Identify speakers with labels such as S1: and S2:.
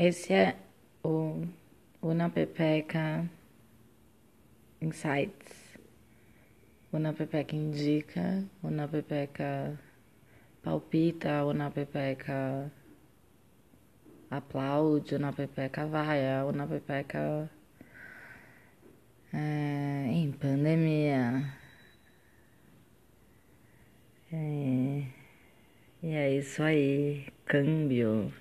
S1: Esse é o Una Pepeca Insights. Una Pepeca indica, Una Pepeca palpita, Una Pepeca aplaude, Una Pepeca vai, Una Pepeca é, em pandemia. É, e é isso aí, câmbio.